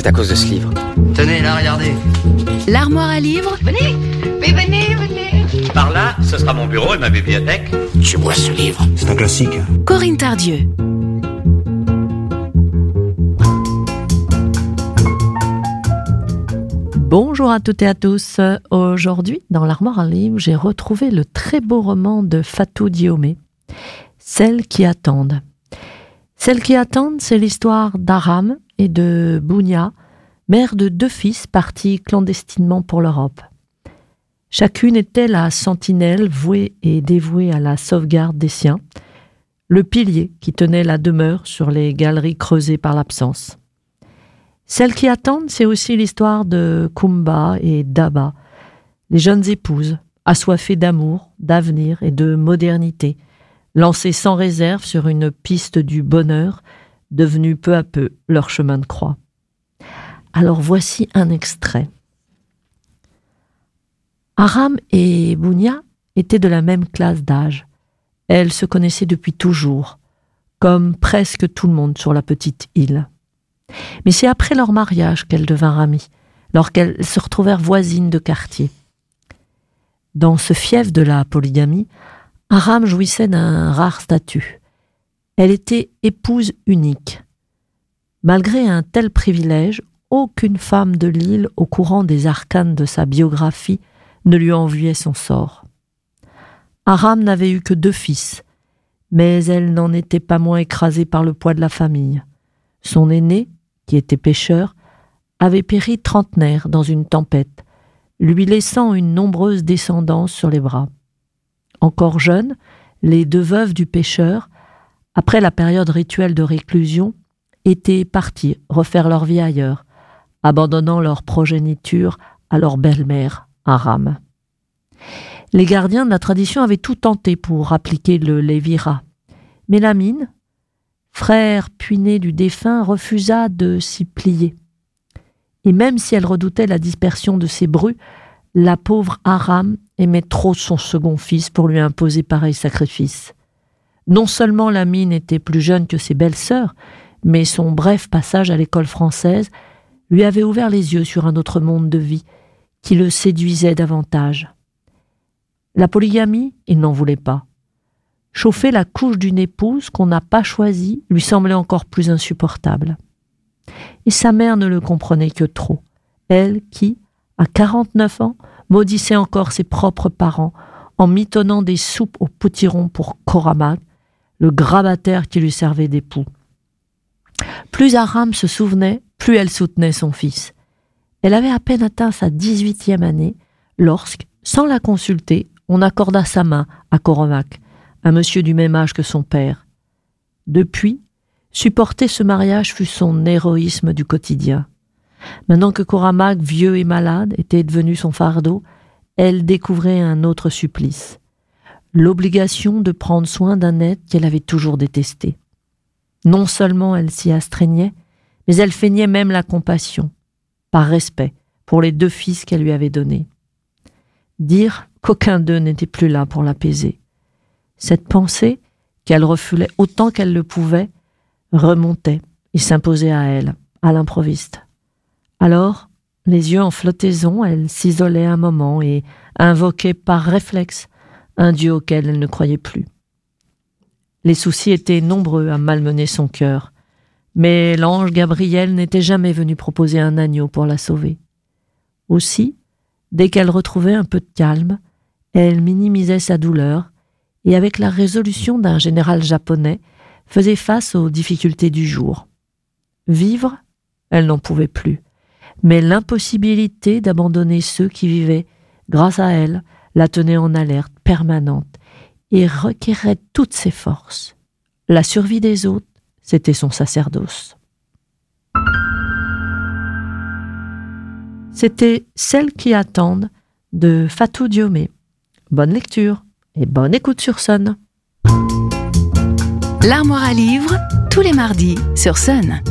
C'est à cause de ce livre. Tenez, là, regardez. L'armoire à livres Venez, mais venez, venez. Par là, ce sera mon bureau et ma bibliothèque. Je vois ce livre. C'est un classique. Corinne Tardieu. Bonjour à toutes et à tous. Aujourd'hui, dans l'armoire à livres, j'ai retrouvé le très beau roman de Fatou Diomé, Celles qui attendent. Celles qui attendent, c'est l'histoire d'Aram de Bounia, mère de deux fils partis clandestinement pour l'Europe. Chacune était la sentinelle vouée et dévouée à la sauvegarde des siens, le pilier qui tenait la demeure sur les galeries creusées par l'absence. Celles qui attendent, c'est aussi l'histoire de Kumba et Daba, les jeunes épouses, assoiffées d'amour, d'avenir et de modernité, lancées sans réserve sur une piste du bonheur, devenue peu à peu leur chemin de croix. Alors voici un extrait. Aram et Bounia étaient de la même classe d'âge. Elles se connaissaient depuis toujours, comme presque tout le monde sur la petite île. Mais c'est après leur mariage qu'elles devinrent amies, lorsqu'elles se retrouvèrent voisines de quartier. Dans ce fief de la polygamie, Aram jouissait d'un rare statut. Elle était épouse unique. Malgré un tel privilège, aucune femme de l'île au courant des arcanes de sa biographie ne lui enviait son sort. Aram n'avait eu que deux fils, mais elle n'en était pas moins écrasée par le poids de la famille. Son aîné, qui était pêcheur, avait péri trentenaire dans une tempête, lui laissant une nombreuse descendance sur les bras. Encore jeunes, les deux veuves du pêcheur, après la période rituelle de réclusion, étaient parties refaire leur vie ailleurs, abandonnant leur progéniture à leur belle-mère, Aram. Les gardiens de la tradition avaient tout tenté pour appliquer le Lévira, mais la mine, frère puiné du défunt, refusa de s'y plier. Et même si elle redoutait la dispersion de ses brus, la pauvre Aram aimait trop son second fils pour lui imposer pareil sacrifice. Non seulement la mine était plus jeune que ses belles sœurs, mais son bref passage à l'école française lui avait ouvert les yeux sur un autre monde de vie qui le séduisait davantage. La polygamie, il n'en voulait pas. Chauffer la couche d'une épouse qu'on n'a pas choisie lui semblait encore plus insupportable. Et sa mère ne le comprenait que trop, elle qui, à quarante-neuf ans, maudissait encore ses propres parents en mitonnant des soupes au potiron pour Koramag, le grabataire qui lui servait d'époux. Plus Aram se souvenait, plus elle soutenait son fils. Elle avait à peine atteint sa dix-huitième année lorsque, sans la consulter, on accorda sa main à Koromak, un monsieur du même âge que son père. Depuis, supporter ce mariage fut son héroïsme du quotidien. Maintenant que Koramak, vieux et malade, était devenu son fardeau, elle découvrait un autre supplice l'obligation de prendre soin d'un être qu'elle avait toujours détesté. Non seulement elle s'y astreignait, mais elle feignait même la compassion, par respect pour les deux fils qu'elle lui avait donnés. Dire qu'aucun d'eux n'était plus là pour l'apaiser. Cette pensée, qu'elle refoulait autant qu'elle le pouvait, remontait et s'imposait à elle, à l'improviste. Alors, les yeux en flottaison, elle s'isolait un moment et invoquait par réflexe un Dieu auquel elle ne croyait plus. Les soucis étaient nombreux à malmener son cœur, mais l'ange Gabriel n'était jamais venu proposer un agneau pour la sauver. Aussi, dès qu'elle retrouvait un peu de calme, elle minimisait sa douleur et, avec la résolution d'un général japonais, faisait face aux difficultés du jour. Vivre, elle n'en pouvait plus, mais l'impossibilité d'abandonner ceux qui vivaient, grâce à elle, la tenait en alerte permanente et requérait toutes ses forces. La survie des autres, c'était son sacerdoce. C'était Celles qui attendent de Fatou Diomé. Bonne lecture et bonne écoute sur Sun. L'armoire à livres, tous les mardis sur Sun.